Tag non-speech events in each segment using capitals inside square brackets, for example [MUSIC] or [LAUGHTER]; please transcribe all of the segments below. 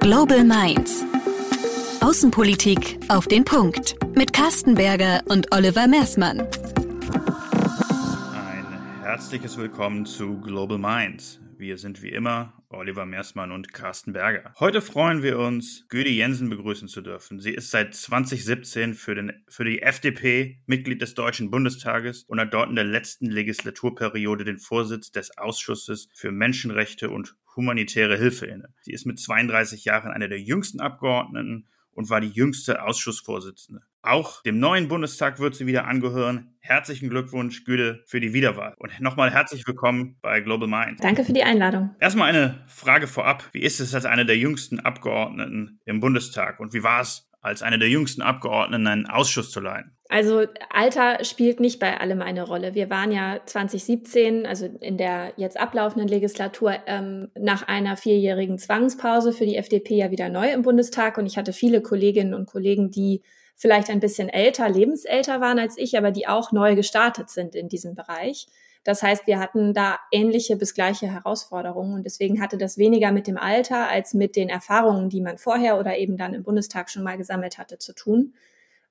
Global Minds. Außenpolitik auf den Punkt. Mit Carsten Berger und Oliver Mersmann. Ein herzliches Willkommen zu Global Minds. Wir sind wie immer Oliver Mersmann und Carsten Berger. Heute freuen wir uns, Güde Jensen begrüßen zu dürfen. Sie ist seit 2017 für, den, für die FDP Mitglied des Deutschen Bundestages und hat dort in der letzten Legislaturperiode den Vorsitz des Ausschusses für Menschenrechte und humanitäre Hilfe inne. Sie ist mit 32 Jahren eine der jüngsten Abgeordneten und war die jüngste Ausschussvorsitzende. Auch dem neuen Bundestag wird sie wieder angehören. Herzlichen Glückwunsch, Güde, für die Wiederwahl. Und nochmal herzlich willkommen bei Global Mind. Danke für die Einladung. Erstmal eine Frage vorab. Wie ist es als eine der jüngsten Abgeordneten im Bundestag? Und wie war es als eine der jüngsten Abgeordneten einen Ausschuss zu leiten? Also Alter spielt nicht bei allem eine Rolle. Wir waren ja 2017, also in der jetzt ablaufenden Legislatur, ähm, nach einer vierjährigen Zwangspause für die FDP ja wieder neu im Bundestag und ich hatte viele Kolleginnen und Kollegen, die vielleicht ein bisschen älter, lebensälter waren als ich, aber die auch neu gestartet sind in diesem Bereich. Das heißt, wir hatten da ähnliche bis gleiche Herausforderungen und deswegen hatte das weniger mit dem Alter als mit den Erfahrungen, die man vorher oder eben dann im Bundestag schon mal gesammelt hatte, zu tun.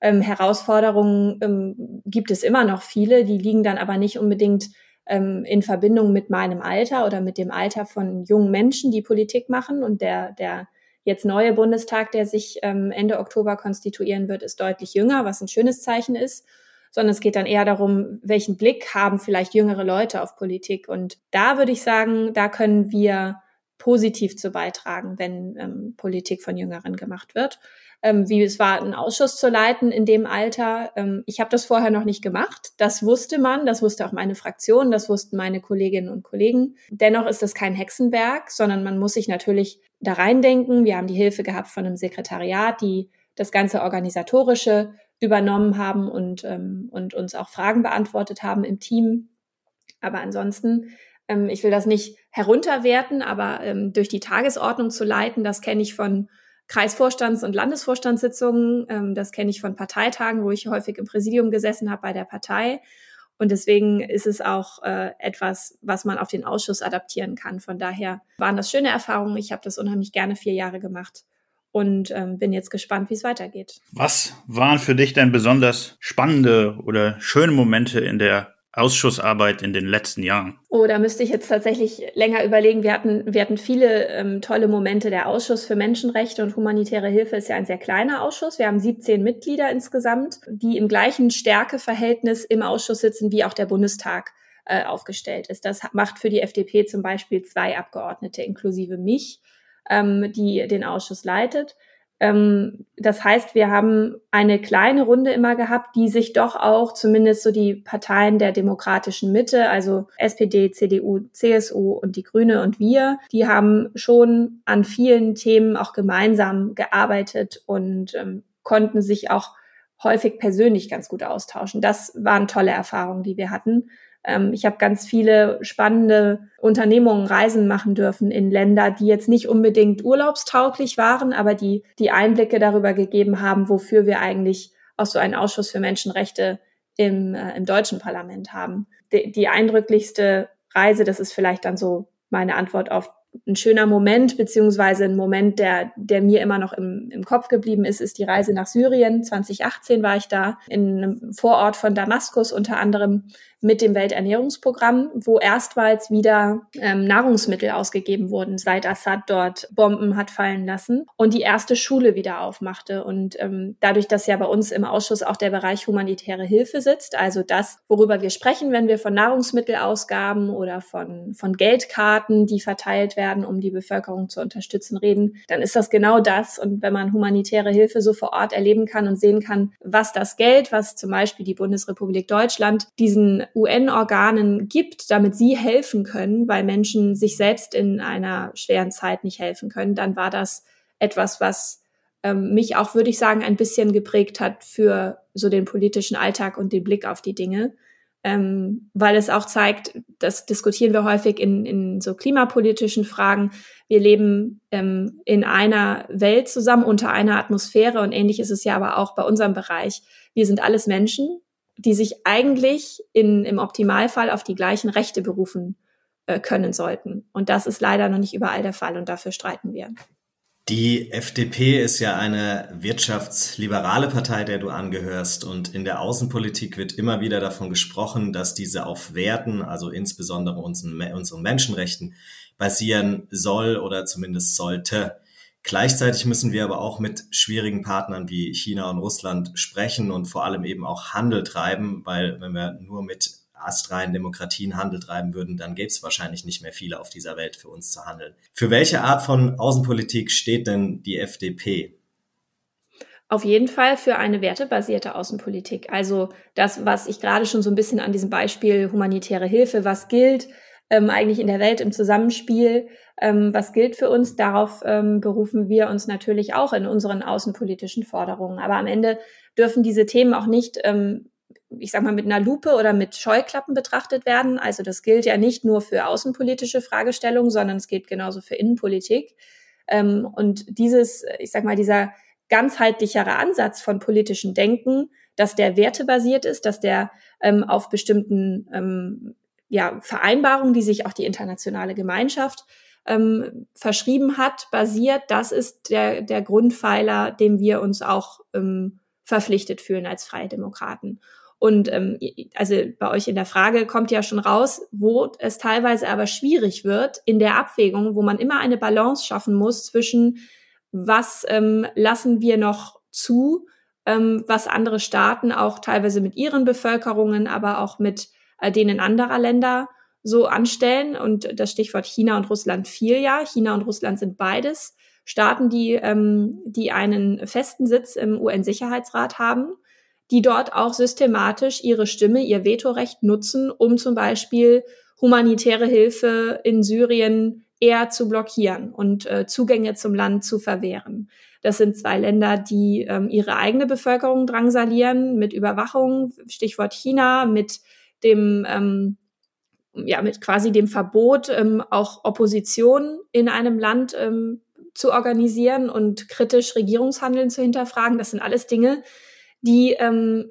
Ähm, Herausforderungen ähm, gibt es immer noch viele, die liegen dann aber nicht unbedingt ähm, in Verbindung mit meinem Alter oder mit dem Alter von jungen Menschen, die Politik machen. Und der, der jetzt neue Bundestag, der sich ähm, Ende Oktober konstituieren wird, ist deutlich jünger, was ein schönes Zeichen ist sondern es geht dann eher darum, welchen Blick haben vielleicht jüngere Leute auf Politik. Und da würde ich sagen, da können wir positiv zu beitragen, wenn ähm, Politik von Jüngeren gemacht wird. Ähm, wie es war, einen Ausschuss zu leiten in dem Alter. Ähm, ich habe das vorher noch nicht gemacht. Das wusste man, das wusste auch meine Fraktion, das wussten meine Kolleginnen und Kollegen. Dennoch ist es kein Hexenwerk, sondern man muss sich natürlich da reindenken. Wir haben die Hilfe gehabt von einem Sekretariat, die das ganze organisatorische übernommen haben und, ähm, und uns auch Fragen beantwortet haben im Team. Aber ansonsten, ähm, ich will das nicht herunterwerten, aber ähm, durch die Tagesordnung zu leiten, das kenne ich von Kreisvorstands- und Landesvorstandssitzungen, ähm, das kenne ich von Parteitagen, wo ich häufig im Präsidium gesessen habe bei der Partei. Und deswegen ist es auch äh, etwas, was man auf den Ausschuss adaptieren kann. Von daher waren das schöne Erfahrungen. Ich habe das unheimlich gerne vier Jahre gemacht und ähm, bin jetzt gespannt, wie es weitergeht. Was waren für dich denn besonders spannende oder schöne Momente in der Ausschussarbeit in den letzten Jahren? Oh, da müsste ich jetzt tatsächlich länger überlegen. Wir hatten, wir hatten viele ähm, tolle Momente. Der Ausschuss für Menschenrechte und humanitäre Hilfe ist ja ein sehr kleiner Ausschuss. Wir haben 17 Mitglieder insgesamt, die im gleichen Stärkeverhältnis im Ausschuss sitzen, wie auch der Bundestag äh, aufgestellt ist. Das macht für die FDP zum Beispiel zwei Abgeordnete inklusive mich ähm, die den Ausschuss leitet. Ähm, das heißt, wir haben eine kleine Runde immer gehabt, die sich doch auch zumindest so die Parteien der demokratischen Mitte, also SPD, CDU, CSU und die Grüne und wir, die haben schon an vielen Themen auch gemeinsam gearbeitet und ähm, konnten sich auch häufig persönlich ganz gut austauschen. Das waren tolle Erfahrungen, die wir hatten. Ähm, ich habe ganz viele spannende Unternehmungen, Reisen machen dürfen in Länder, die jetzt nicht unbedingt urlaubstauglich waren, aber die die Einblicke darüber gegeben haben, wofür wir eigentlich auch so einen Ausschuss für Menschenrechte im, äh, im deutschen Parlament haben. Die, die eindrücklichste Reise, das ist vielleicht dann so meine Antwort auf ein schöner Moment, beziehungsweise ein Moment, der, der mir immer noch im, im Kopf geblieben ist, ist die Reise nach Syrien. 2018 war ich da in einem Vorort von Damaskus unter anderem mit dem Welternährungsprogramm, wo erstmals wieder ähm, Nahrungsmittel ausgegeben wurden, seit Assad dort Bomben hat fallen lassen und die erste Schule wieder aufmachte. Und ähm, dadurch, dass ja bei uns im Ausschuss auch der Bereich humanitäre Hilfe sitzt, also das, worüber wir sprechen, wenn wir von Nahrungsmittelausgaben oder von, von Geldkarten, die verteilt werden, um die Bevölkerung zu unterstützen, reden, dann ist das genau das. Und wenn man humanitäre Hilfe so vor Ort erleben kann und sehen kann, was das Geld, was zum Beispiel die Bundesrepublik Deutschland diesen UN-Organen gibt, damit sie helfen können, weil Menschen sich selbst in einer schweren Zeit nicht helfen können, dann war das etwas, was ähm, mich auch, würde ich sagen, ein bisschen geprägt hat für so den politischen Alltag und den Blick auf die Dinge. Ähm, weil es auch zeigt, das diskutieren wir häufig in, in so klimapolitischen Fragen. Wir leben ähm, in einer Welt zusammen unter einer Atmosphäre und ähnlich ist es ja aber auch bei unserem Bereich. Wir sind alles Menschen die sich eigentlich in, im Optimalfall auf die gleichen Rechte berufen äh, können sollten. Und das ist leider noch nicht überall der Fall und dafür streiten wir. Die FDP ist ja eine wirtschaftsliberale Partei, der du angehörst. Und in der Außenpolitik wird immer wieder davon gesprochen, dass diese auf Werten, also insbesondere unseren, unseren Menschenrechten, basieren soll oder zumindest sollte. Gleichzeitig müssen wir aber auch mit schwierigen Partnern wie China und Russland sprechen und vor allem eben auch Handel treiben, weil wenn wir nur mit astreinen Demokratien Handel treiben würden, dann gäbe es wahrscheinlich nicht mehr viele auf dieser Welt für uns zu handeln. Für welche Art von Außenpolitik steht denn die FDP? Auf jeden Fall für eine wertebasierte Außenpolitik. Also das, was ich gerade schon so ein bisschen an diesem Beispiel humanitäre Hilfe, was gilt ähm, eigentlich in der Welt im Zusammenspiel, ähm, was gilt für uns, darauf ähm, berufen wir uns natürlich auch in unseren außenpolitischen Forderungen. Aber am Ende dürfen diese Themen auch nicht ähm, ich sag mal, mit einer Lupe oder mit Scheuklappen betrachtet werden. Also das gilt ja nicht nur für außenpolitische Fragestellungen, sondern es gilt genauso für Innenpolitik. Ähm, und dieses, ich sag mal, dieser ganzheitlichere Ansatz von politischem Denken, dass der wertebasiert ist, dass der ähm, auf bestimmten ähm, ja, Vereinbarungen, die sich auch die internationale Gemeinschaft ähm, verschrieben hat, basiert, das ist der, der Grundpfeiler, dem wir uns auch ähm, verpflichtet fühlen als Freie Demokraten. Und ähm, also bei euch in der Frage kommt ja schon raus, wo es teilweise aber schwierig wird in der Abwägung, wo man immer eine Balance schaffen muss zwischen was ähm, lassen wir noch zu, ähm, was andere Staaten auch teilweise mit ihren Bevölkerungen, aber auch mit äh, denen anderer Länder so anstellen. Und das Stichwort China und Russland fiel ja. China und Russland sind beides Staaten, die, ähm, die einen festen Sitz im UN-Sicherheitsrat haben die dort auch systematisch ihre Stimme, ihr Vetorecht nutzen, um zum Beispiel humanitäre Hilfe in Syrien eher zu blockieren und äh, Zugänge zum Land zu verwehren. Das sind zwei Länder, die ähm, ihre eigene Bevölkerung drangsalieren mit Überwachung, Stichwort China, mit dem ähm, ja mit quasi dem Verbot ähm, auch Opposition in einem Land ähm, zu organisieren und kritisch Regierungshandeln zu hinterfragen. Das sind alles Dinge, die, ähm,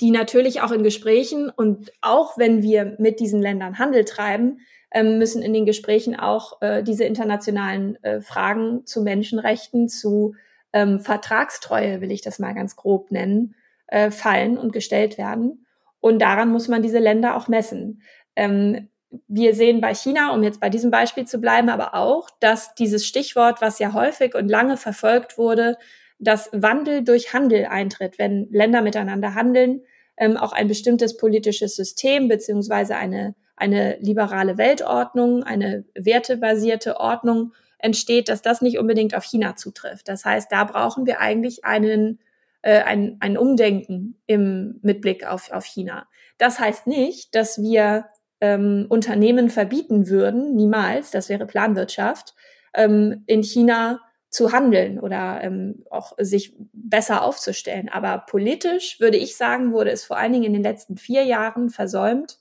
die natürlich auch in Gesprächen und auch wenn wir mit diesen Ländern Handel treiben, ähm, müssen in den Gesprächen auch äh, diese internationalen äh, Fragen zu Menschenrechten, zu ähm, Vertragstreue, will ich das mal ganz grob nennen, äh, fallen und gestellt werden. Und daran muss man diese Länder auch messen. Ähm, wir sehen bei China, um jetzt bei diesem Beispiel zu bleiben, aber auch, dass dieses Stichwort, was ja häufig und lange verfolgt wurde, dass Wandel durch Handel eintritt, wenn Länder miteinander handeln, ähm, auch ein bestimmtes politisches System beziehungsweise eine, eine liberale Weltordnung, eine wertebasierte Ordnung entsteht, dass das nicht unbedingt auf China zutrifft. Das heißt, da brauchen wir eigentlich einen, äh, ein, ein Umdenken im, mit Blick auf, auf China. Das heißt nicht, dass wir ähm, Unternehmen verbieten würden, niemals, das wäre Planwirtschaft, ähm, in China zu handeln oder ähm, auch sich besser aufzustellen. Aber politisch würde ich sagen, wurde es vor allen Dingen in den letzten vier Jahren versäumt,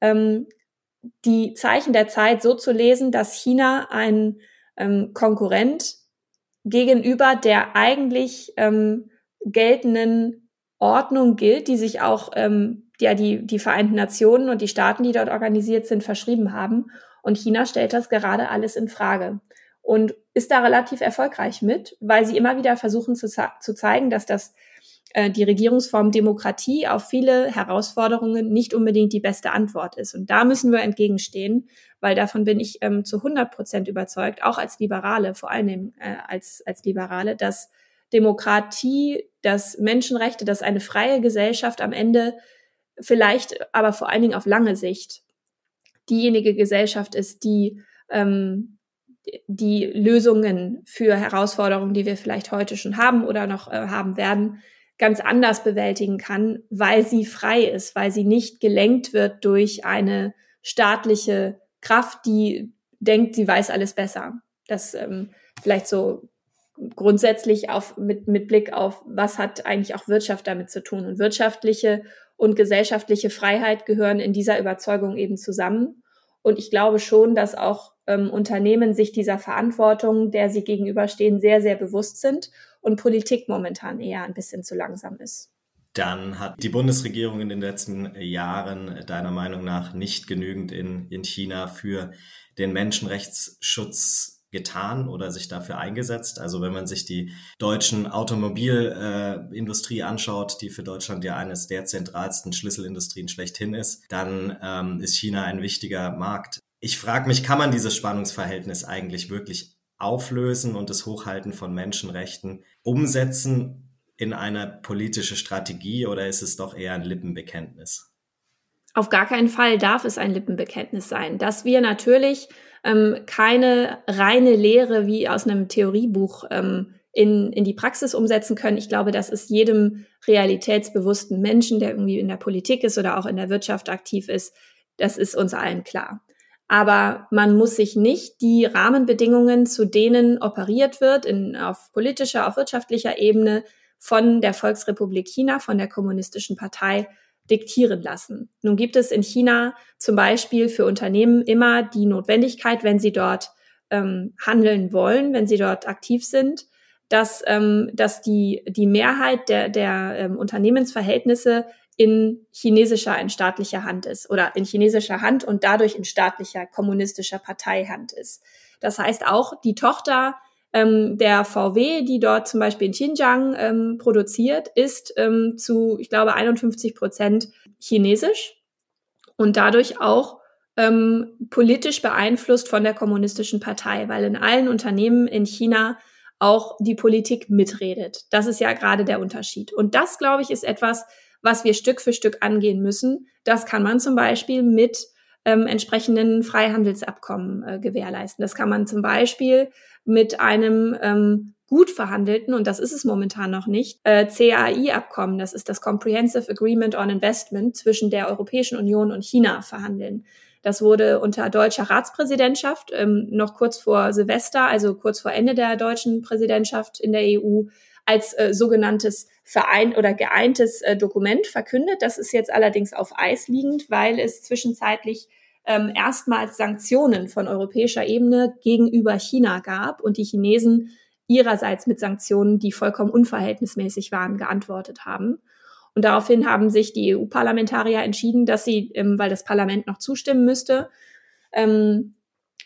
ähm, die Zeichen der Zeit so zu lesen, dass China ein ähm, Konkurrent gegenüber der eigentlich ähm, geltenden Ordnung gilt, die sich auch ähm, ja, die, die Vereinten Nationen und die Staaten, die dort organisiert sind, verschrieben haben. Und China stellt das gerade alles in Frage und ist da relativ erfolgreich mit, weil sie immer wieder versuchen zu, zu zeigen, dass das äh, die Regierungsform Demokratie auf viele Herausforderungen nicht unbedingt die beste Antwort ist. Und da müssen wir entgegenstehen, weil davon bin ich ähm, zu 100 Prozent überzeugt, auch als Liberale, vor allem äh, als, als Liberale, dass Demokratie, dass Menschenrechte, dass eine freie Gesellschaft am Ende vielleicht, aber vor allen Dingen auf lange Sicht diejenige Gesellschaft ist, die ähm, die Lösungen für Herausforderungen, die wir vielleicht heute schon haben oder noch äh, haben werden, ganz anders bewältigen kann, weil sie frei ist, weil sie nicht gelenkt wird durch eine staatliche Kraft, die denkt, sie weiß alles besser. Das ähm, vielleicht so grundsätzlich auf, mit, mit Blick auf, was hat eigentlich auch Wirtschaft damit zu tun. Und wirtschaftliche und gesellschaftliche Freiheit gehören in dieser Überzeugung eben zusammen. Und ich glaube schon, dass auch ähm, Unternehmen sich dieser Verantwortung, der sie gegenüberstehen, sehr, sehr bewusst sind und Politik momentan eher ein bisschen zu langsam ist. Dann hat die Bundesregierung in den letzten Jahren deiner Meinung nach nicht genügend in, in China für den Menschenrechtsschutz getan oder sich dafür eingesetzt? Also wenn man sich die deutschen Automobilindustrie äh, anschaut, die für Deutschland ja eines der zentralsten Schlüsselindustrien schlechthin ist, dann ähm, ist China ein wichtiger Markt. Ich frage mich, kann man dieses Spannungsverhältnis eigentlich wirklich auflösen und das Hochhalten von Menschenrechten umsetzen in eine politische Strategie oder ist es doch eher ein Lippenbekenntnis? Auf gar keinen Fall darf es ein Lippenbekenntnis sein. Dass wir natürlich ähm, keine reine Lehre wie aus einem Theoriebuch ähm, in, in die Praxis umsetzen können. Ich glaube, das ist jedem realitätsbewussten Menschen, der irgendwie in der Politik ist oder auch in der Wirtschaft aktiv ist, das ist uns allen klar. Aber man muss sich nicht die Rahmenbedingungen, zu denen operiert wird, in, auf politischer, auf wirtschaftlicher Ebene von der Volksrepublik China, von der Kommunistischen Partei diktieren lassen. Nun gibt es in China zum Beispiel für Unternehmen immer die Notwendigkeit, wenn sie dort ähm, handeln wollen, wenn sie dort aktiv sind, dass, ähm, dass die, die Mehrheit der, der ähm, Unternehmensverhältnisse in chinesischer, in staatlicher Hand ist oder in chinesischer Hand und dadurch in staatlicher, kommunistischer Parteihand ist. Das heißt auch, die Tochter ähm, der VW, die dort zum Beispiel in Xinjiang ähm, produziert, ist ähm, zu, ich glaube, 51 Prozent chinesisch und dadurch auch ähm, politisch beeinflusst von der kommunistischen Partei, weil in allen Unternehmen in China auch die Politik mitredet. Das ist ja gerade der Unterschied. Und das, glaube ich, ist etwas, was wir Stück für Stück angehen müssen. Das kann man zum Beispiel mit ähm, entsprechenden Freihandelsabkommen äh, gewährleisten. Das kann man zum Beispiel mit einem ähm, gut verhandelten, und das ist es momentan noch nicht, äh, CAI-Abkommen, das ist das Comprehensive Agreement on Investment zwischen der Europäischen Union und China verhandeln. Das wurde unter deutscher Ratspräsidentschaft ähm, noch kurz vor Silvester, also kurz vor Ende der deutschen Präsidentschaft in der EU, als äh, sogenanntes Verein oder geeintes äh, Dokument verkündet. Das ist jetzt allerdings auf Eis liegend, weil es zwischenzeitlich ähm, erstmals Sanktionen von europäischer Ebene gegenüber China gab und die Chinesen ihrerseits mit Sanktionen, die vollkommen unverhältnismäßig waren, geantwortet haben. Und daraufhin haben sich die EU-Parlamentarier entschieden, dass sie, ähm, weil das Parlament noch zustimmen müsste, ähm,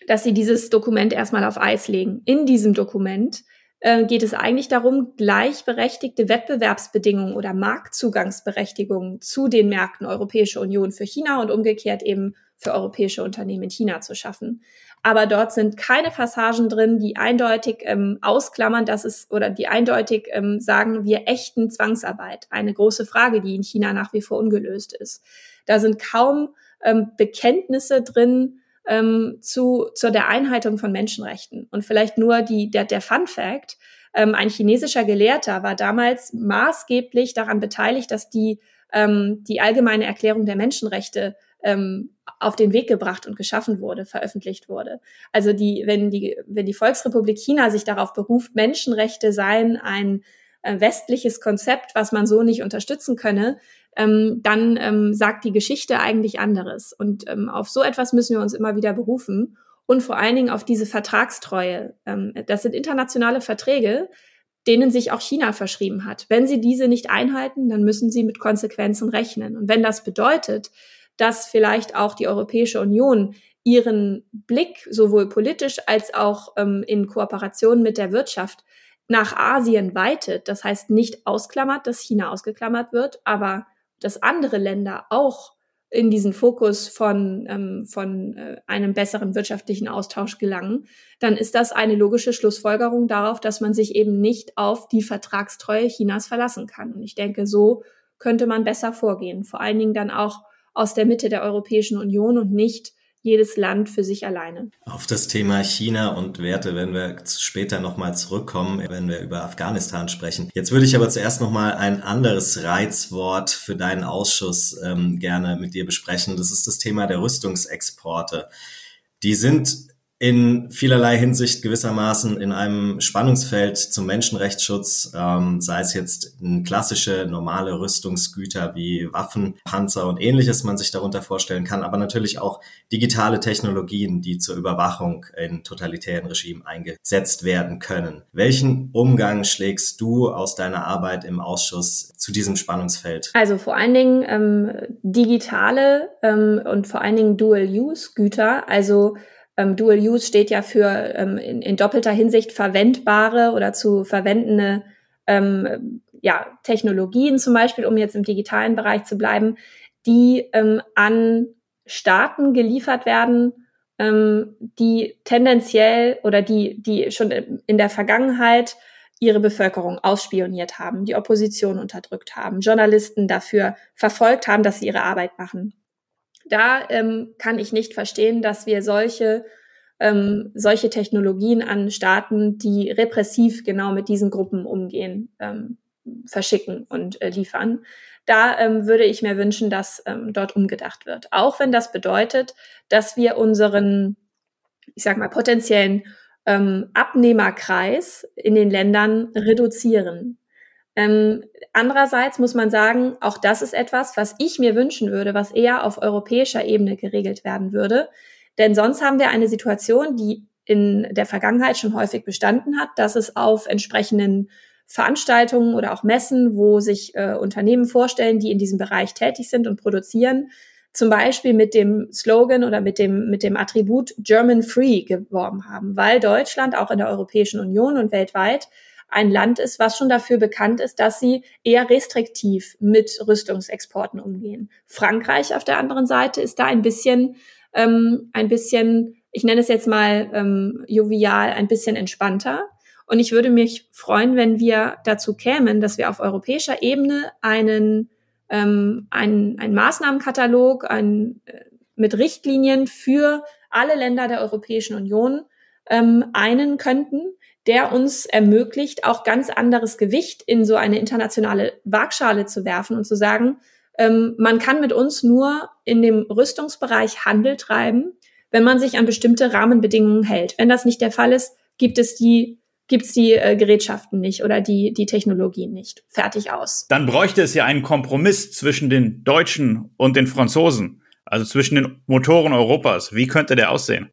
dass sie dieses Dokument erstmal auf Eis legen. In diesem Dokument äh, geht es eigentlich darum, gleichberechtigte Wettbewerbsbedingungen oder Marktzugangsberechtigungen zu den Märkten Europäische Union für China und umgekehrt eben für europäische Unternehmen in China zu schaffen. Aber dort sind keine Passagen drin, die eindeutig ähm, ausklammern, dass es oder die eindeutig ähm, sagen, wir echten Zwangsarbeit. Eine große Frage, die in China nach wie vor ungelöst ist. Da sind kaum ähm, Bekenntnisse drin ähm, zu, zu der Einhaltung von Menschenrechten. Und vielleicht nur die, der, der Fun Fact. Ähm, ein chinesischer Gelehrter war damals maßgeblich daran beteiligt, dass die, ähm, die allgemeine Erklärung der Menschenrechte ähm, auf den Weg gebracht und geschaffen wurde, veröffentlicht wurde. Also die, wenn die, wenn die Volksrepublik China sich darauf beruft, Menschenrechte seien ein äh, westliches Konzept, was man so nicht unterstützen könne, ähm, dann ähm, sagt die Geschichte eigentlich anderes. Und ähm, auf so etwas müssen wir uns immer wieder berufen und vor allen Dingen auf diese Vertragstreue. Ähm, das sind internationale Verträge, denen sich auch China verschrieben hat. Wenn sie diese nicht einhalten, dann müssen sie mit Konsequenzen rechnen. Und wenn das bedeutet, dass vielleicht auch die Europäische Union ihren Blick sowohl politisch als auch ähm, in Kooperation mit der Wirtschaft nach Asien weitet. Das heißt nicht ausklammert, dass China ausgeklammert wird, aber dass andere Länder auch in diesen Fokus von, ähm, von äh, einem besseren wirtschaftlichen Austausch gelangen, dann ist das eine logische Schlussfolgerung darauf, dass man sich eben nicht auf die Vertragstreue Chinas verlassen kann. Und ich denke, so könnte man besser vorgehen. Vor allen Dingen dann auch aus der Mitte der Europäischen Union und nicht jedes Land für sich alleine. Auf das Thema China und Werte werden wir später nochmal zurückkommen, wenn wir über Afghanistan sprechen. Jetzt würde ich aber zuerst nochmal ein anderes Reizwort für deinen Ausschuss ähm, gerne mit dir besprechen. Das ist das Thema der Rüstungsexporte. Die sind in vielerlei Hinsicht gewissermaßen in einem Spannungsfeld zum Menschenrechtsschutz, ähm, sei es jetzt klassische normale Rüstungsgüter wie Waffen, Panzer und ähnliches man sich darunter vorstellen kann, aber natürlich auch digitale Technologien, die zur Überwachung in totalitären Regimen eingesetzt werden können. Welchen Umgang schlägst du aus deiner Arbeit im Ausschuss zu diesem Spannungsfeld? Also vor allen Dingen ähm, digitale ähm, und vor allen Dingen Dual-Use-Güter, also Ähm, Dual Use steht ja für ähm, in, in, doppelter Hinsicht verwendbare oder zu verwendende ähm, ja, Technologien zum Beispiel, um jetzt im digitalen Bereich zu bleiben, die ähm, an Staaten geliefert werden, ähm, die tendenziell oder die, die schon in der Vergangenheit ihre Bevölkerung ausspioniert haben, die Opposition unterdrückt haben, Journalisten dafür verfolgt haben, dass sie ihre Arbeit machen. Da ähm, kann ich nicht verstehen, dass wir solche ähm, solche Technologien an Staaten, die repressiv genau mit diesen Gruppen umgehen, ähm, verschicken und äh, liefern. Da ähm, würde ich mir wünschen, dass ähm, dort umgedacht wird. Auch wenn das bedeutet, dass wir unseren, ich sag mal, potenziellen ähm, Abnehmerkreis in den Ländern reduzieren. Ähm, andererseits muss man sagen, auch das ist etwas, was ich mir wünschen würde, was eher auf europäischer Ebene geregelt werden würde. Denn sonst haben wir eine Situation, die in der Vergangenheit schon häufig bestanden hat, dass es auf entsprechenden Veranstaltungen oder auch Messen, wo sich äh, Unternehmen vorstellen, die in diesem Bereich tätig sind und produzieren, zum Beispiel mit dem Slogan oder mit dem, mit dem Attribut German Free geworben haben, weil Deutschland auch in der Europäischen Union und weltweit ein Land ist, was schon dafür bekannt ist, dass sie eher restriktiv mit Rüstungsexporten umgehen. Frankreich auf der anderen Seite ist da ein bisschen, ähm, ein bisschen, ich nenne es jetzt mal ähm, jovial, ein bisschen entspannter. Und ich würde mich freuen, wenn wir dazu kämen, dass wir auf europäischer Ebene einen ähm, ein, ein Maßnahmenkatalog ein, äh, mit Richtlinien für alle Länder der Europäischen Union ähm, einen könnten, der uns ermöglicht, auch ganz anderes Gewicht in so eine internationale Waagschale zu werfen und zu sagen, ähm, man kann mit uns nur in dem Rüstungsbereich Handel treiben, wenn man sich an bestimmte Rahmenbedingungen hält. Wenn das nicht der Fall ist, gibt es die gibt es die äh, Gerätschaften nicht oder die, die Technologien nicht. Fertig aus. Dann bräuchte es ja einen Kompromiss zwischen den Deutschen und den Franzosen, also zwischen den Motoren Europas. Wie könnte der aussehen?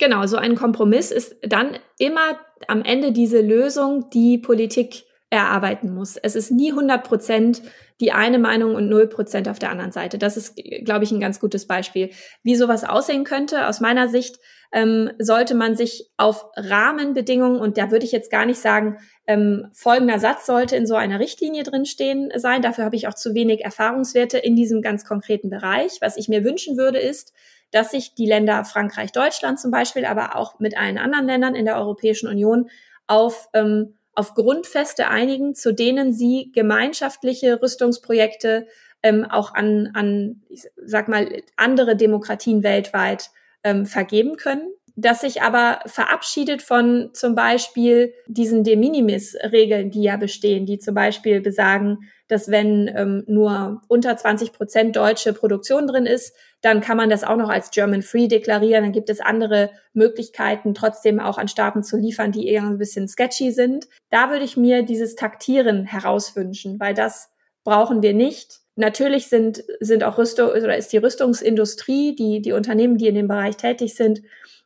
Genau, so ein Kompromiss ist dann immer am Ende diese Lösung, die Politik erarbeiten muss. Es ist nie 100 Prozent die eine Meinung und 0 Prozent auf der anderen Seite. Das ist, glaube ich, ein ganz gutes Beispiel. Wie sowas aussehen könnte, aus meiner Sicht, ähm, sollte man sich auf Rahmenbedingungen, und da würde ich jetzt gar nicht sagen, ähm, folgender Satz sollte in so einer Richtlinie drinstehen sein. Dafür habe ich auch zu wenig Erfahrungswerte in diesem ganz konkreten Bereich. Was ich mir wünschen würde, ist, dass sich die Länder Frankreich, Deutschland zum Beispiel, aber auch mit allen anderen Ländern in der Europäischen Union auf, ähm, auf Grundfeste einigen, zu denen sie gemeinschaftliche Rüstungsprojekte ähm, auch an, an, ich sag mal, andere Demokratien weltweit ähm, vergeben können, das sich aber verabschiedet von zum Beispiel diesen De Minimis-Regeln, die ja bestehen, die zum Beispiel besagen, dass wenn ähm, nur unter 20 Prozent deutsche Produktion drin ist, dann kann man das auch noch als German Free deklarieren. Dann gibt es andere Möglichkeiten, trotzdem auch an Staaten zu liefern, die eher ein bisschen sketchy sind. Da würde ich mir dieses Taktieren herauswünschen, weil das brauchen wir nicht. Natürlich sind, sind auch Rüstung oder ist die Rüstungsindustrie, die, die Unternehmen, die in dem Bereich tätig sind,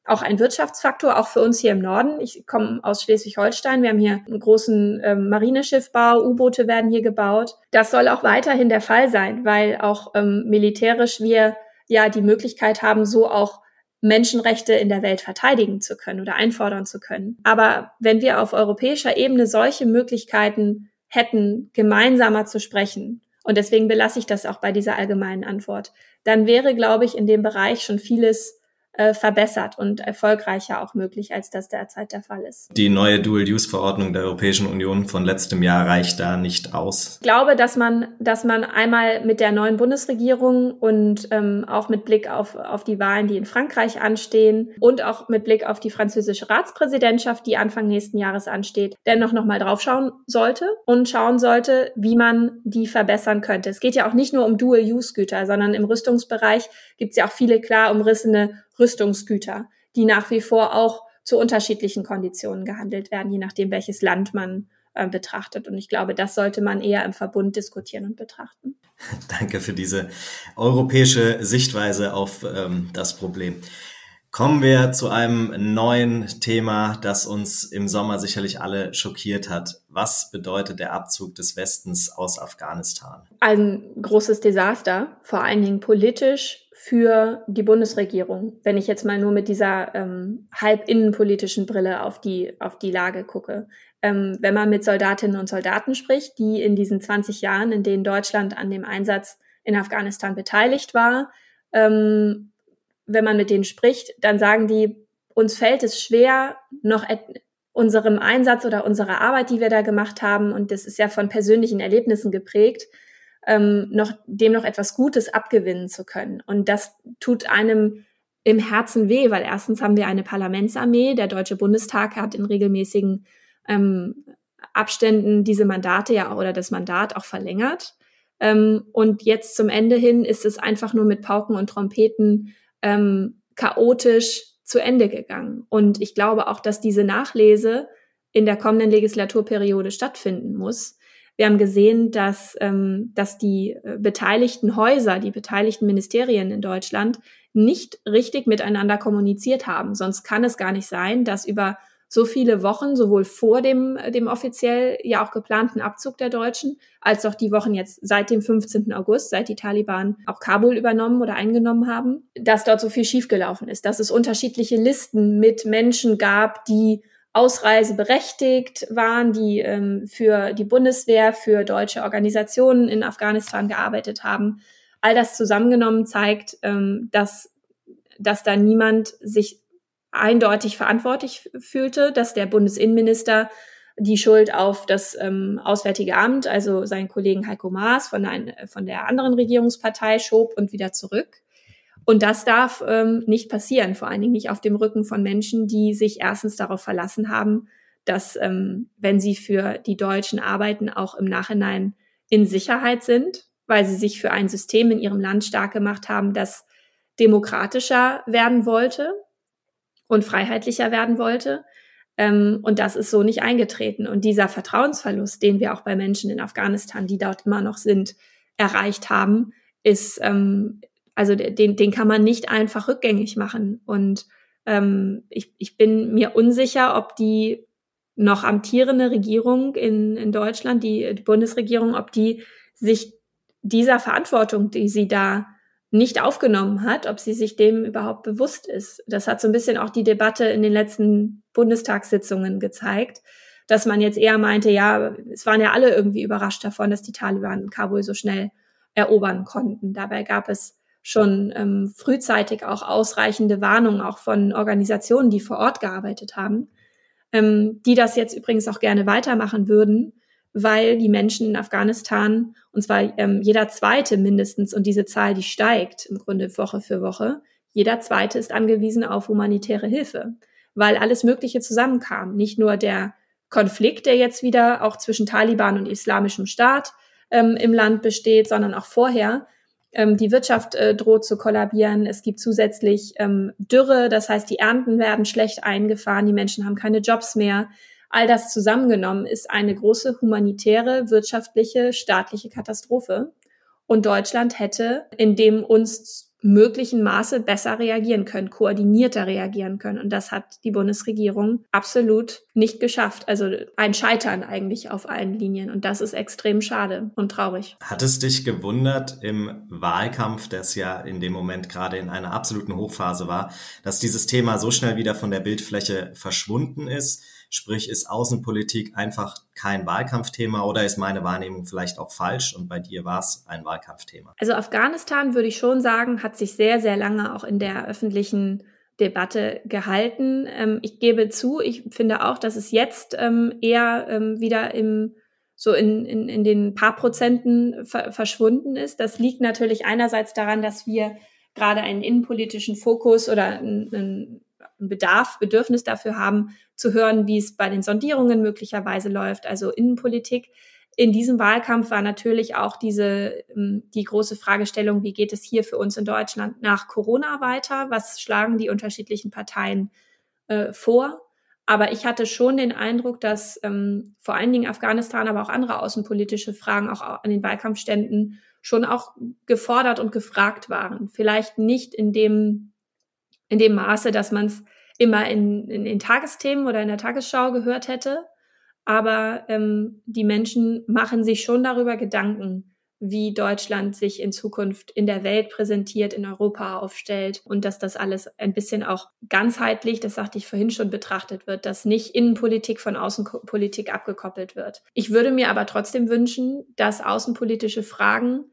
auch ein Wirtschaftsfaktor, auch für uns hier im Norden. Ich komme aus Schleswig-Holstein. Wir haben hier einen großen ähm, Marineschiffbau, U-Boote werden hier gebaut. Das soll auch weiterhin der Fall sein, weil auch ähm, militärisch wir ja die Möglichkeit haben, so auch Menschenrechte in der Welt verteidigen zu können oder einfordern zu können. Aber wenn wir auf europäischer Ebene solche Möglichkeiten hätten, gemeinsamer zu sprechen, und deswegen belasse ich das auch bei dieser allgemeinen Antwort. Dann wäre, glaube ich, in dem Bereich schon vieles verbessert und erfolgreicher auch möglich, als das derzeit der Fall ist. Die neue Dual-Use-Verordnung der Europäischen Union von letztem Jahr reicht da nicht aus. Ich glaube, dass man, dass man einmal mit der neuen Bundesregierung und ähm, auch mit Blick auf, auf die Wahlen, die in Frankreich anstehen und auch mit Blick auf die französische Ratspräsidentschaft, die Anfang nächsten Jahres ansteht, dennoch nochmal draufschauen sollte und schauen sollte, wie man die verbessern könnte. Es geht ja auch nicht nur um Dual-Use-Güter, sondern im Rüstungsbereich gibt es ja auch viele klar umrissene Rüstungsgüter, die nach wie vor auch zu unterschiedlichen Konditionen gehandelt werden, je nachdem, welches Land man äh, betrachtet. Und ich glaube, das sollte man eher im Verbund diskutieren und betrachten. [LAUGHS] Danke für diese europäische Sichtweise auf ähm, das Problem. Kommen wir zu einem neuen Thema, das uns im Sommer sicherlich alle schockiert hat. Was bedeutet der Abzug des Westens aus Afghanistan? Ein großes Desaster, vor allen Dingen politisch, für die Bundesregierung, wenn ich jetzt mal nur mit dieser ähm, halb innenpolitischen Brille auf die, auf die Lage gucke. Ähm, wenn man mit Soldatinnen und Soldaten spricht, die in diesen 20 Jahren, in denen Deutschland an dem Einsatz in Afghanistan beteiligt war, ähm, wenn man mit denen spricht, dann sagen die, uns fällt es schwer, noch unserem Einsatz oder unserer Arbeit, die wir da gemacht haben, und das ist ja von persönlichen Erlebnissen geprägt, ähm, noch, dem noch etwas Gutes abgewinnen zu können. Und das tut einem im Herzen weh, weil erstens haben wir eine Parlamentsarmee. Der Deutsche Bundestag hat in regelmäßigen ähm, Abständen diese Mandate ja oder das Mandat auch verlängert. Ähm, und jetzt zum Ende hin ist es einfach nur mit Pauken und Trompeten ähm, chaotisch zu Ende gegangen. Und ich glaube auch, dass diese Nachlese in der kommenden Legislaturperiode stattfinden muss. Wir haben gesehen, dass, ähm, dass die äh, beteiligten Häuser, die beteiligten Ministerien in Deutschland nicht richtig miteinander kommuniziert haben. Sonst kann es gar nicht sein, dass über so viele Wochen, sowohl vor dem, dem offiziell ja auch geplanten Abzug der Deutschen, als auch die Wochen jetzt seit dem 15. August, seit die Taliban auch Kabul übernommen oder eingenommen haben, dass dort so viel schiefgelaufen ist, dass es unterschiedliche Listen mit Menschen gab, die ausreiseberechtigt waren, die ähm, für die Bundeswehr, für deutsche Organisationen in Afghanistan gearbeitet haben. All das zusammengenommen zeigt, ähm, dass, dass da niemand sich eindeutig verantwortlich fühlte, dass der Bundesinnenminister die Schuld auf das ähm, Auswärtige Amt, also seinen Kollegen Heiko Maas von der, von der anderen Regierungspartei schob und wieder zurück. Und das darf ähm, nicht passieren, vor allen Dingen nicht auf dem Rücken von Menschen, die sich erstens darauf verlassen haben, dass ähm, wenn sie für die Deutschen arbeiten, auch im Nachhinein in Sicherheit sind, weil sie sich für ein System in ihrem Land stark gemacht haben, das demokratischer werden wollte und freiheitlicher werden wollte. Ähm, und das ist so nicht eingetreten. Und dieser Vertrauensverlust, den wir auch bei Menschen in Afghanistan, die dort immer noch sind, erreicht haben, ist, ähm, also den, den kann man nicht einfach rückgängig machen. Und ähm, ich, ich bin mir unsicher, ob die noch amtierende Regierung in, in Deutschland, die, die Bundesregierung, ob die sich dieser Verantwortung, die sie da nicht aufgenommen hat, ob sie sich dem überhaupt bewusst ist. Das hat so ein bisschen auch die Debatte in den letzten Bundestagssitzungen gezeigt, dass man jetzt eher meinte, ja, es waren ja alle irgendwie überrascht davon, dass die Taliban Kabul so schnell erobern konnten. Dabei gab es schon ähm, frühzeitig auch ausreichende Warnungen auch von Organisationen, die vor Ort gearbeitet haben, ähm, die das jetzt übrigens auch gerne weitermachen würden, weil die Menschen in Afghanistan, und zwar ähm, jeder zweite mindestens, und diese Zahl, die steigt im Grunde Woche für Woche, jeder zweite ist angewiesen auf humanitäre Hilfe, weil alles Mögliche zusammenkam. Nicht nur der Konflikt, der jetzt wieder auch zwischen Taliban und islamischem Staat ähm, im Land besteht, sondern auch vorher ähm, die Wirtschaft äh, droht zu kollabieren. Es gibt zusätzlich ähm, Dürre, das heißt, die Ernten werden schlecht eingefahren, die Menschen haben keine Jobs mehr. All das zusammengenommen ist eine große humanitäre, wirtschaftliche, staatliche Katastrophe. Und Deutschland hätte in dem uns möglichen Maße besser reagieren können, koordinierter reagieren können. Und das hat die Bundesregierung absolut nicht geschafft. Also ein Scheitern eigentlich auf allen Linien. Und das ist extrem schade und traurig. Hat es dich gewundert im Wahlkampf, das ja in dem Moment gerade in einer absoluten Hochphase war, dass dieses Thema so schnell wieder von der Bildfläche verschwunden ist? Sprich, ist Außenpolitik einfach kein Wahlkampfthema oder ist meine Wahrnehmung vielleicht auch falsch und bei dir war es ein Wahlkampfthema? Also Afghanistan würde ich schon sagen, hat sich sehr, sehr lange auch in der öffentlichen Debatte gehalten. Ähm, ich gebe zu, ich finde auch, dass es jetzt ähm, eher ähm, wieder im so in, in, in den paar Prozenten ver verschwunden ist. Das liegt natürlich einerseits daran, dass wir gerade einen innenpolitischen Fokus oder einen, einen Bedarf, Bedürfnis dafür haben, zu hören, wie es bei den Sondierungen möglicherweise läuft, also Innenpolitik. In diesem Wahlkampf war natürlich auch diese, ähm, die große Fragestellung, wie geht es hier für uns in Deutschland nach Corona weiter? Was schlagen die unterschiedlichen Parteien äh, vor? Aber ich hatte schon den Eindruck, dass ähm, vor allen Dingen Afghanistan, aber auch andere außenpolitische Fragen auch an den Wahlkampfständen schon auch gefordert und gefragt waren. Vielleicht nicht in dem, in dem Maße, dass man es immer in, in den Tagesthemen oder in der Tagesschau gehört hätte. Aber ähm, die Menschen machen sich schon darüber Gedanken, wie Deutschland sich in Zukunft in der Welt präsentiert, in Europa aufstellt und dass das alles ein bisschen auch ganzheitlich, das sagte ich vorhin schon, betrachtet wird, dass nicht Innenpolitik von Außenpolitik abgekoppelt wird. Ich würde mir aber trotzdem wünschen, dass außenpolitische Fragen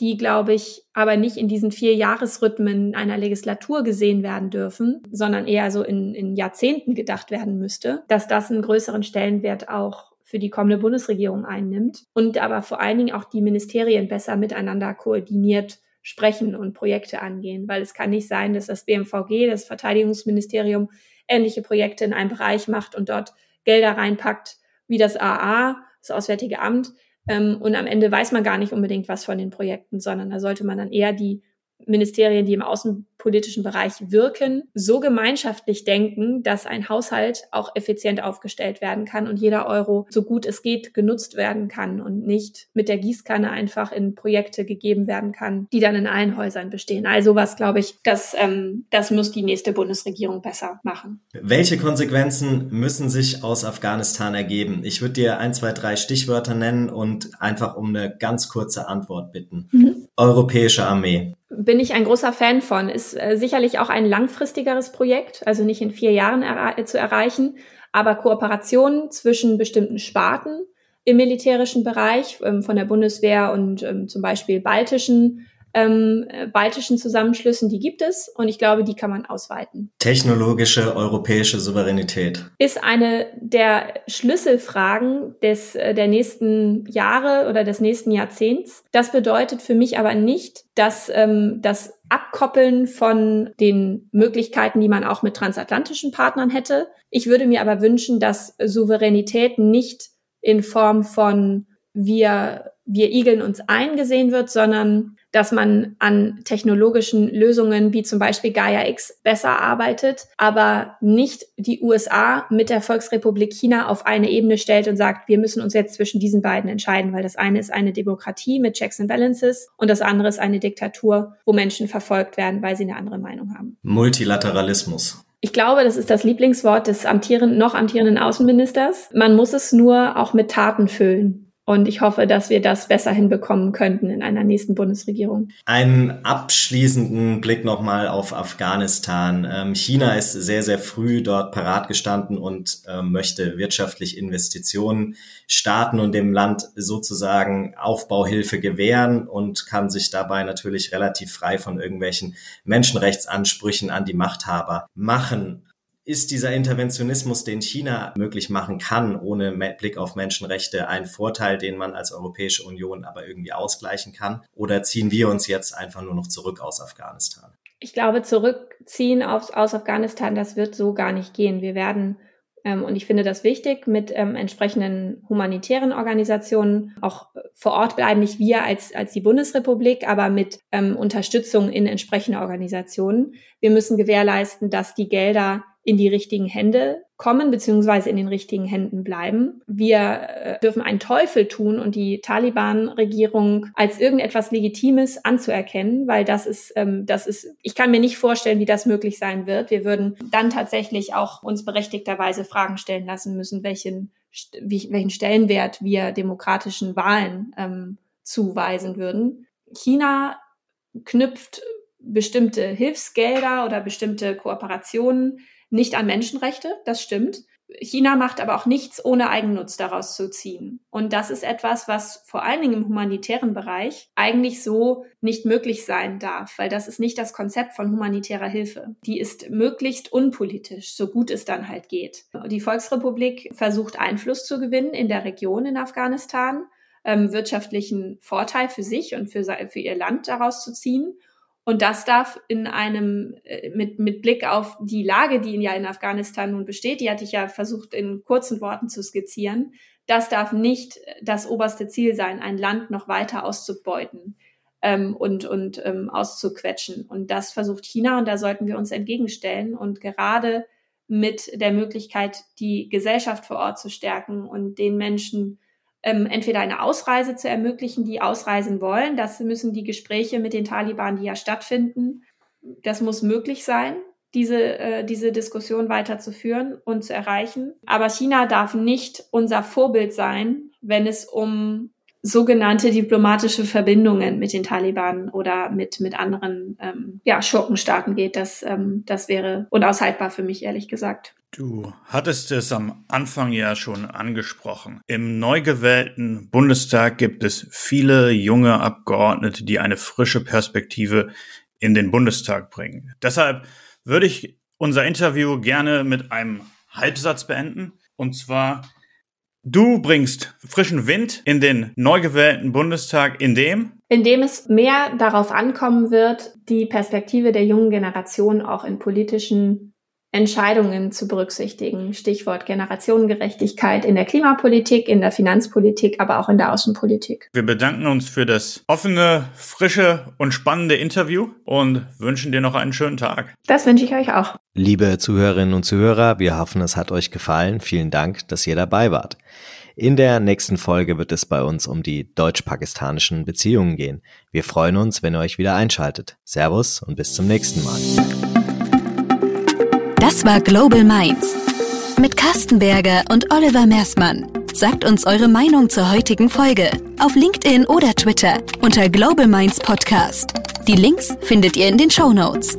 die, glaube ich, aber nicht in diesen vier Jahresrhythmen einer Legislatur gesehen werden dürfen, sondern eher so in, in Jahrzehnten gedacht werden müsste, dass das einen größeren Stellenwert auch für die kommende Bundesregierung einnimmt und aber vor allen Dingen auch die Ministerien besser miteinander koordiniert sprechen und Projekte angehen, weil es kann nicht sein, dass das BMVG, das Verteidigungsministerium, ähnliche Projekte in einem Bereich macht und dort Gelder reinpackt wie das AA, das Auswärtige Amt, und am Ende weiß man gar nicht unbedingt was von den Projekten, sondern da sollte man dann eher die Ministerien, die im außenpolitischen Bereich wirken, so gemeinschaftlich denken, dass ein Haushalt auch effizient aufgestellt werden kann und jeder Euro so gut es geht genutzt werden kann und nicht mit der Gießkanne einfach in Projekte gegeben werden kann, die dann in allen Häusern bestehen. Also was glaube ich, das, ähm, das muss die nächste Bundesregierung besser machen. Welche Konsequenzen müssen sich aus Afghanistan ergeben? Ich würde dir ein, zwei, drei Stichwörter nennen und einfach um eine ganz kurze Antwort bitten. Mhm. Europäische Armee bin ich ein großer Fan von. Ist äh, sicherlich auch ein langfristigeres Projekt, also nicht in vier Jahren er zu erreichen, aber Kooperationen zwischen bestimmten Sparten im militärischen Bereich ähm, von der Bundeswehr und ähm, zum Beispiel baltischen ähm, baltischen Zusammenschlüssen, die gibt es und ich glaube, die kann man ausweiten. Technologische europäische Souveränität ist eine der Schlüsselfragen des äh, der nächsten Jahre oder des nächsten Jahrzehnts. Das bedeutet für mich aber nicht, dass ähm, das Abkoppeln von den Möglichkeiten, die man auch mit transatlantischen Partnern hätte. Ich würde mir aber wünschen, dass Souveränität nicht in Form von wir wir igeln uns ein gesehen wird, sondern dass man an technologischen Lösungen wie zum Beispiel Gaia X besser arbeitet, aber nicht die USA mit der Volksrepublik China auf eine Ebene stellt und sagt, wir müssen uns jetzt zwischen diesen beiden entscheiden, weil das eine ist eine Demokratie mit Checks and Balances und das andere ist eine Diktatur, wo Menschen verfolgt werden, weil sie eine andere Meinung haben. Multilateralismus. Ich glaube, das ist das Lieblingswort des amtierenden, noch amtierenden Außenministers. Man muss es nur auch mit Taten füllen. Und ich hoffe, dass wir das besser hinbekommen könnten in einer nächsten Bundesregierung. Einen abschließenden Blick nochmal auf Afghanistan. Ähm, China ist sehr, sehr früh dort parat gestanden und ähm, möchte wirtschaftlich Investitionen starten und dem Land sozusagen Aufbauhilfe gewähren und kann sich dabei natürlich relativ frei von irgendwelchen Menschenrechtsansprüchen an die Machthaber machen ist dieser Interventionismus, den China möglich machen kann, ohne Blick auf Menschenrechte, ein Vorteil, den man als Europäische Union aber irgendwie ausgleichen kann? Oder ziehen wir uns jetzt einfach nur noch zurück aus Afghanistan? Ich glaube, zurückziehen aus, aus Afghanistan, das wird so gar nicht gehen. Wir werden ähm, und ich finde das wichtig, mit ähm, entsprechenden humanitären Organisationen auch vor Ort bleiben, nicht wir als, als die Bundesrepublik, aber mit ähm, Unterstützung in entsprechende Organisationen. Wir müssen gewährleisten, dass die Gelder in die richtigen Hände kommen, beziehungsweise in den richtigen Händen bleiben. Wir äh, dürfen einen Teufel tun und die Taliban-Regierung als irgendetwas Legitimes anzuerkennen, weil das ist, ähm, das ist, ich kann mir nicht vorstellen, wie das möglich sein wird. Wir würden dann tatsächlich auch uns berechtigterweise Fragen stellen lassen müssen, welchen, welchen Stellenwert wir demokratischen Wahlen ähm, zuweisen würden. China knüpft bestimmte Hilfsgelder oder bestimmte Kooperationen nicht an Menschenrechte, das stimmt. China macht aber auch nichts, ohne Eigennutz daraus zu ziehen. Und das ist etwas, was vor allen Dingen im humanitären Bereich eigentlich so nicht möglich sein darf, weil das ist nicht das Konzept von humanitärer Hilfe. Die ist möglichst unpolitisch, so gut es dann halt geht. Die Volksrepublik versucht Einfluss zu gewinnen in der Region in Afghanistan, ähm, wirtschaftlichen Vorteil für sich und für, für ihr Land daraus zu ziehen und das darf in einem, äh, mit, mit Blick auf die Lage, die ja in Afghanistan nun besteht, die hatte ich ja versucht in kurzen Worten zu skizzieren, das darf nicht das oberste Ziel sein, ein Land noch weiter auszubeuten ähm, und, und ähm, auszuquetschen. Und das versucht China und da sollten wir uns entgegenstellen. Und gerade mit der Möglichkeit, die Gesellschaft vor Ort zu stärken und den Menschen ähm, entweder eine Ausreise zu ermöglichen, die ausreisen wollen. Das müssen die Gespräche mit den Taliban, die ja stattfinden, das muss möglich sein, diese, äh, diese Diskussion weiterzuführen und zu erreichen. Aber China darf nicht unser Vorbild sein, wenn es um sogenannte diplomatische Verbindungen mit den Taliban oder mit, mit anderen ähm, ja, Schurkenstaaten geht. Das, ähm, das wäre unaushaltbar für mich, ehrlich gesagt. Du hattest es am Anfang ja schon angesprochen. Im neu gewählten Bundestag gibt es viele junge Abgeordnete, die eine frische Perspektive in den Bundestag bringen. Deshalb würde ich unser Interview gerne mit einem Halbsatz beenden. Und zwar, du bringst frischen Wind in den neu gewählten Bundestag, in dem? In dem es mehr darauf ankommen wird, die Perspektive der jungen Generation auch in politischen Entscheidungen zu berücksichtigen. Stichwort Generationengerechtigkeit in der Klimapolitik, in der Finanzpolitik, aber auch in der Außenpolitik. Wir bedanken uns für das offene, frische und spannende Interview und wünschen dir noch einen schönen Tag. Das wünsche ich euch auch. Liebe Zuhörerinnen und Zuhörer, wir hoffen, es hat euch gefallen. Vielen Dank, dass ihr dabei wart. In der nächsten Folge wird es bei uns um die deutsch-pakistanischen Beziehungen gehen. Wir freuen uns, wenn ihr euch wieder einschaltet. Servus und bis zum nächsten Mal. Das war Global Minds mit Carsten Berger und Oliver Mersmann. Sagt uns eure Meinung zur heutigen Folge auf LinkedIn oder Twitter unter Global Minds Podcast. Die Links findet ihr in den Show Notes.